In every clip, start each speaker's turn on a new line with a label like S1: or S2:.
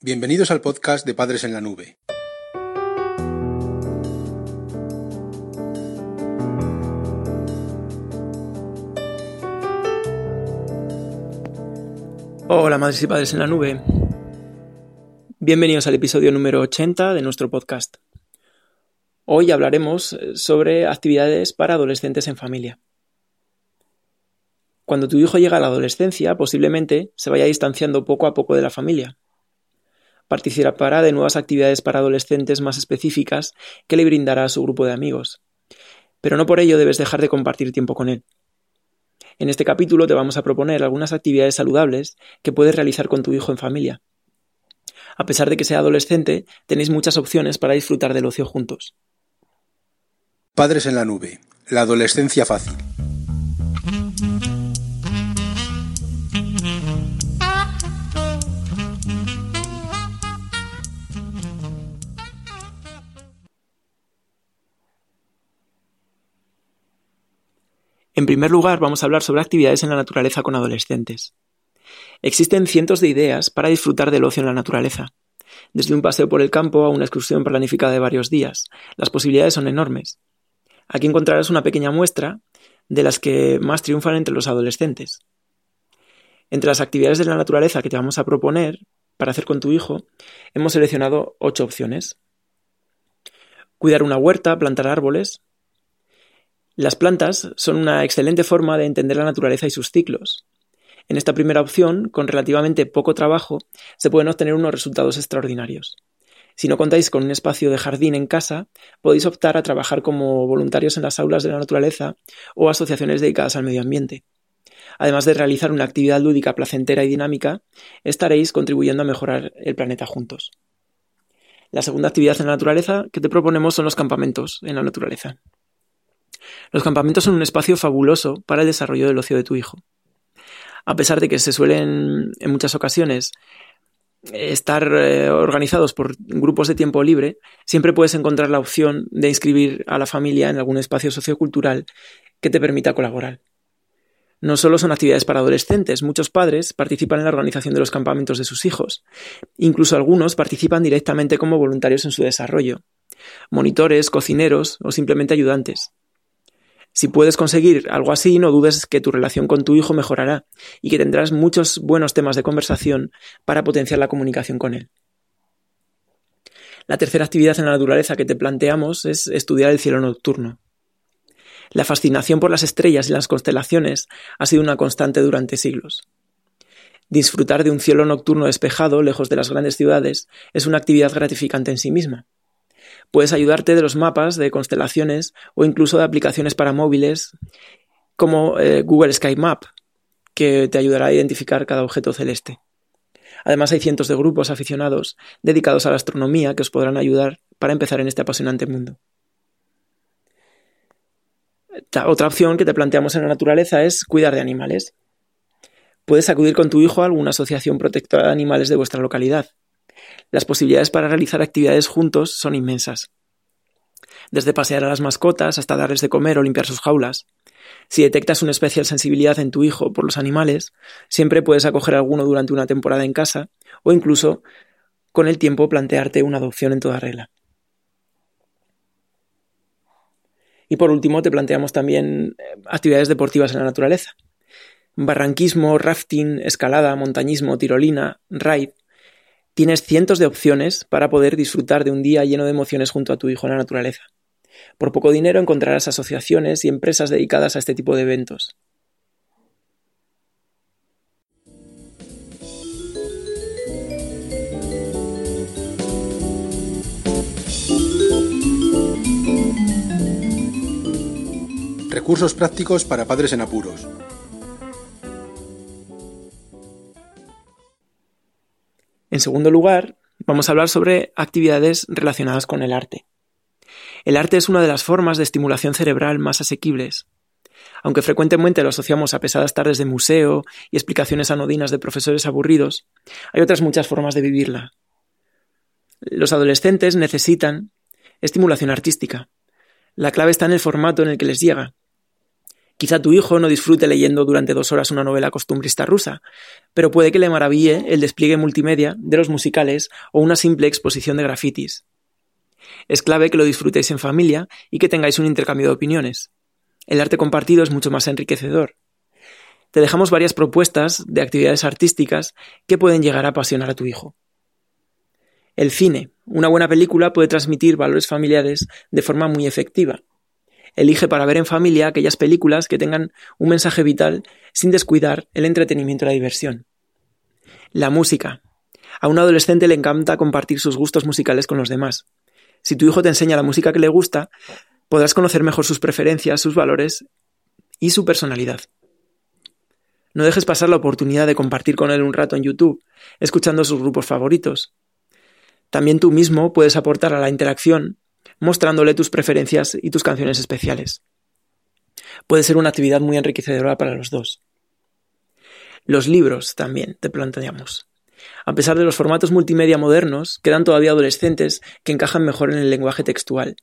S1: Bienvenidos al podcast de Padres en la Nube.
S2: Hola madres y padres en la nube. Bienvenidos al episodio número 80 de nuestro podcast. Hoy hablaremos sobre actividades para adolescentes en familia. Cuando tu hijo llega a la adolescencia, posiblemente se vaya distanciando poco a poco de la familia. Participará de nuevas actividades para adolescentes más específicas que le brindará a su grupo de amigos. Pero no por ello debes dejar de compartir tiempo con él. En este capítulo te vamos a proponer algunas actividades saludables que puedes realizar con tu hijo en familia. A pesar de que sea adolescente, tenéis muchas opciones para disfrutar del ocio juntos.
S1: Padres en la nube. La adolescencia fácil.
S2: En primer lugar, vamos a hablar sobre actividades en la naturaleza con adolescentes. Existen cientos de ideas para disfrutar del ocio en la naturaleza. Desde un paseo por el campo a una excursión planificada de varios días, las posibilidades son enormes. Aquí encontrarás una pequeña muestra de las que más triunfan entre los adolescentes. Entre las actividades de la naturaleza que te vamos a proponer para hacer con tu hijo, hemos seleccionado ocho opciones. Cuidar una huerta, plantar árboles, las plantas son una excelente forma de entender la naturaleza y sus ciclos. En esta primera opción, con relativamente poco trabajo, se pueden obtener unos resultados extraordinarios. Si no contáis con un espacio de jardín en casa, podéis optar a trabajar como voluntarios en las aulas de la naturaleza o asociaciones dedicadas al medio ambiente. Además de realizar una actividad lúdica placentera y dinámica, estaréis contribuyendo a mejorar el planeta juntos. La segunda actividad en la naturaleza que te proponemos son los campamentos en la naturaleza. Los campamentos son un espacio fabuloso para el desarrollo del ocio de tu hijo. A pesar de que se suelen en muchas ocasiones estar eh, organizados por grupos de tiempo libre, siempre puedes encontrar la opción de inscribir a la familia en algún espacio sociocultural que te permita colaborar. No solo son actividades para adolescentes, muchos padres participan en la organización de los campamentos de sus hijos. Incluso algunos participan directamente como voluntarios en su desarrollo. Monitores, cocineros o simplemente ayudantes. Si puedes conseguir algo así, no dudes que tu relación con tu hijo mejorará y que tendrás muchos buenos temas de conversación para potenciar la comunicación con él. La tercera actividad en la naturaleza que te planteamos es estudiar el cielo nocturno. La fascinación por las estrellas y las constelaciones ha sido una constante durante siglos. Disfrutar de un cielo nocturno despejado, lejos de las grandes ciudades, es una actividad gratificante en sí misma. Puedes ayudarte de los mapas, de constelaciones o incluso de aplicaciones para móviles como eh, Google Sky Map, que te ayudará a identificar cada objeto celeste. Además hay cientos de grupos aficionados dedicados a la astronomía que os podrán ayudar para empezar en este apasionante mundo. Otra opción que te planteamos en la naturaleza es cuidar de animales. Puedes acudir con tu hijo a alguna asociación protectora de animales de vuestra localidad. Las posibilidades para realizar actividades juntos son inmensas. Desde pasear a las mascotas hasta darles de comer o limpiar sus jaulas. Si detectas una especial sensibilidad en tu hijo por los animales, siempre puedes acoger alguno durante una temporada en casa o incluso con el tiempo plantearte una adopción en toda regla. Y por último te planteamos también eh, actividades deportivas en la naturaleza. Barranquismo, rafting, escalada, montañismo, tirolina, raid Tienes cientos de opciones para poder disfrutar de un día lleno de emociones junto a tu hijo en la naturaleza. Por poco dinero encontrarás asociaciones y empresas dedicadas a este tipo de eventos.
S1: Recursos prácticos para padres en apuros.
S2: En segundo lugar, vamos a hablar sobre actividades relacionadas con el arte. El arte es una de las formas de estimulación cerebral más asequibles. Aunque frecuentemente lo asociamos a pesadas tardes de museo y explicaciones anodinas de profesores aburridos, hay otras muchas formas de vivirla. Los adolescentes necesitan estimulación artística. La clave está en el formato en el que les llega. Quizá tu hijo no disfrute leyendo durante dos horas una novela costumbrista rusa, pero puede que le maraville el despliegue multimedia de los musicales o una simple exposición de grafitis. Es clave que lo disfrutéis en familia y que tengáis un intercambio de opiniones. El arte compartido es mucho más enriquecedor. Te dejamos varias propuestas de actividades artísticas que pueden llegar a apasionar a tu hijo. El cine. Una buena película puede transmitir valores familiares de forma muy efectiva Elige para ver en familia aquellas películas que tengan un mensaje vital sin descuidar el entretenimiento y la diversión. La música. A un adolescente le encanta compartir sus gustos musicales con los demás. Si tu hijo te enseña la música que le gusta, podrás conocer mejor sus preferencias, sus valores y su personalidad. No dejes pasar la oportunidad de compartir con él un rato en YouTube, escuchando sus grupos favoritos. También tú mismo puedes aportar a la interacción mostrándole tus preferencias y tus canciones especiales. Puede ser una actividad muy enriquecedora para los dos. Los libros también, te planteamos. A pesar de los formatos multimedia modernos, quedan todavía adolescentes que encajan mejor en el lenguaje textual.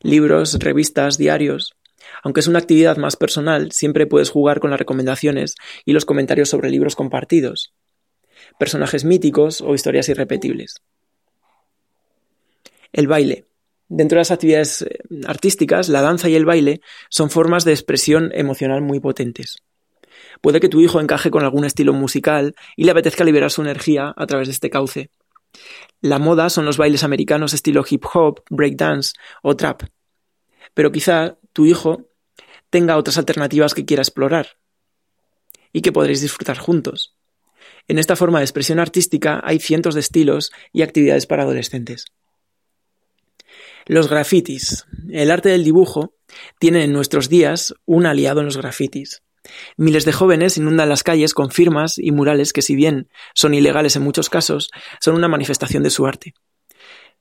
S2: Libros, revistas, diarios. Aunque es una actividad más personal, siempre puedes jugar con las recomendaciones y los comentarios sobre libros compartidos, personajes míticos o historias irrepetibles. El baile. Dentro de las actividades eh, artísticas, la danza y el baile son formas de expresión emocional muy potentes. Puede que tu hijo encaje con algún estilo musical y le apetezca liberar su energía a través de este cauce. La moda son los bailes americanos estilo hip hop, breakdance o trap. Pero quizá tu hijo tenga otras alternativas que quiera explorar y que podréis disfrutar juntos. En esta forma de expresión artística hay cientos de estilos y actividades para adolescentes. Los grafitis. El arte del dibujo tiene en nuestros días un aliado en los grafitis. Miles de jóvenes inundan las calles con firmas y murales que si bien son ilegales en muchos casos, son una manifestación de su arte.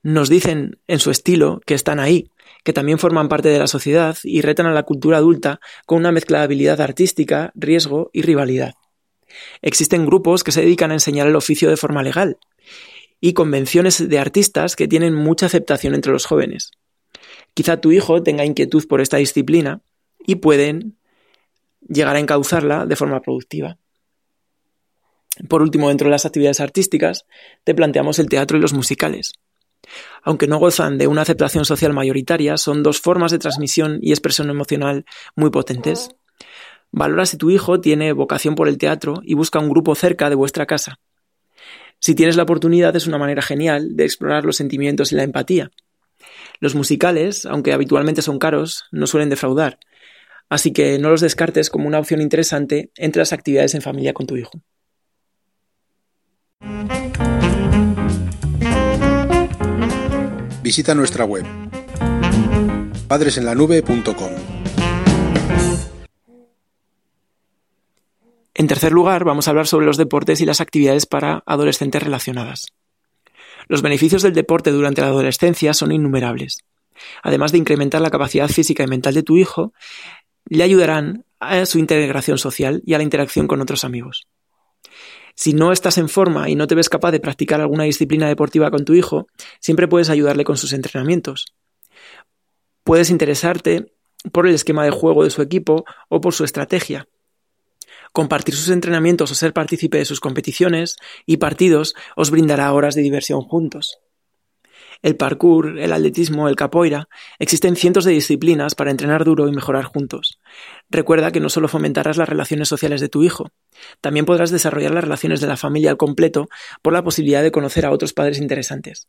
S2: Nos dicen en su estilo que están ahí, que también forman parte de la sociedad y retan a la cultura adulta con una mezcla de habilidad artística, riesgo y rivalidad. Existen grupos que se dedican a enseñar el oficio de forma legal, y convenciones de artistas que tienen mucha aceptación entre los jóvenes. Quizá tu hijo tenga inquietud por esta disciplina y pueden llegar a encauzarla de forma productiva. Por último, dentro de las actividades artísticas, te planteamos el teatro y los musicales. Aunque no gozan de una aceptación social mayoritaria, son dos formas de transmisión y expresión emocional muy potentes. Valora si tu hijo tiene vocación por el teatro y busca un grupo cerca de vuestra casa. Si tienes la oportunidad es una manera genial de explorar los sentimientos y la empatía. Los musicales, aunque habitualmente son caros, no suelen defraudar, así que no los descartes como una opción interesante entre las actividades en familia con tu hijo.
S1: Visita nuestra web padresenlanube.com
S2: En tercer lugar, vamos a hablar sobre los deportes y las actividades para adolescentes relacionadas. Los beneficios del deporte durante la adolescencia son innumerables. Además de incrementar la capacidad física y mental de tu hijo, le ayudarán a su integración social y a la interacción con otros amigos. Si no estás en forma y no te ves capaz de practicar alguna disciplina deportiva con tu hijo, siempre puedes ayudarle con sus entrenamientos. Puedes interesarte por el esquema de juego de su equipo o por su estrategia. Compartir sus entrenamientos o ser partícipe de sus competiciones y partidos os brindará horas de diversión juntos. El parkour, el atletismo, el capoeira, existen cientos de disciplinas para entrenar duro y mejorar juntos. Recuerda que no solo fomentarás las relaciones sociales de tu hijo, también podrás desarrollar las relaciones de la familia al completo por la posibilidad de conocer a otros padres interesantes.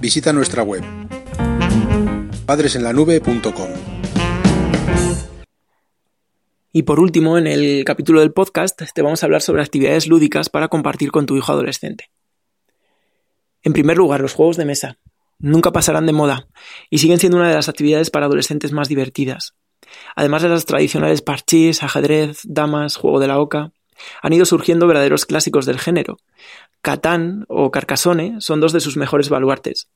S1: Visita nuestra web padresenlanube.com.
S2: Y por último, en el capítulo del podcast te vamos a hablar sobre actividades lúdicas para compartir con tu hijo adolescente. En primer lugar, los juegos de mesa. Nunca pasarán de moda y siguen siendo una de las actividades para adolescentes más divertidas. Además de las tradicionales parchís, ajedrez, damas, juego de la oca, han ido surgiendo verdaderos clásicos del género. Catán o Carcassonne son dos de sus mejores baluartes,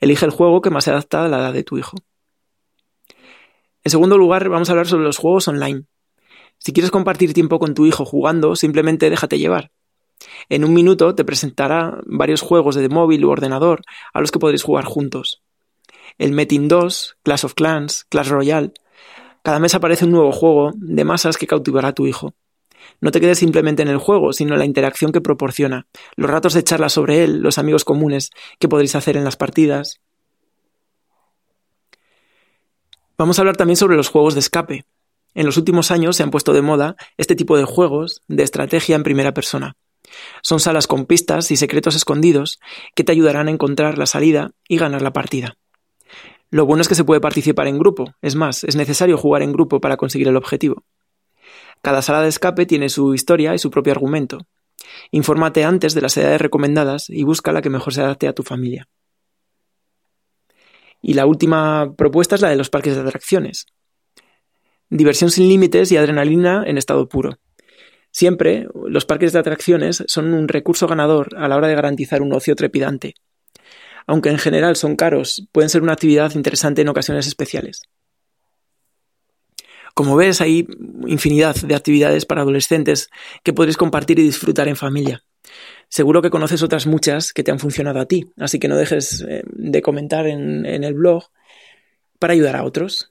S2: Elige el juego que más se adapta a la edad de tu hijo. En segundo lugar, vamos a hablar sobre los juegos online. Si quieres compartir tiempo con tu hijo jugando, simplemente déjate llevar. En un minuto te presentará varios juegos de móvil u ordenador a los que podréis jugar juntos. el Metin 2, Clash of Clans, Clash Royale. Cada mes aparece un nuevo juego de masas que cautivará a tu hijo. No te quedes simplemente en el juego, sino en la interacción que proporciona, los ratos de charla sobre él, los amigos comunes que podréis hacer en las partidas. Vamos a hablar también sobre los juegos de escape. En los últimos años se han puesto de moda este tipo de juegos de estrategia en primera persona. Son salas con pistas y secretos escondidos que te ayudarán a encontrar la salida y ganar la partida. Lo bueno es que se puede participar en grupo, es más, es necesario jugar en grupo para conseguir el objetivo. Cada sala de escape tiene su historia y su propio argumento. Infórmate antes de las edades recomendadas y busca la que mejor se adapte a tu familia. Y la última propuesta es la de los parques de atracciones. Diversión sin límites y adrenalina en estado puro. Siempre los parques de atracciones son un recurso ganador a la hora de garantizar un ocio trepidante. Aunque en general son caros, pueden ser una actividad interesante en ocasiones especiales. Como ves, hay infinidad de actividades para adolescentes que podréis compartir y disfrutar en familia. Seguro que conoces otras muchas que te han funcionado a ti, así que no dejes eh, de comentar en, en el blog para ayudar a otros.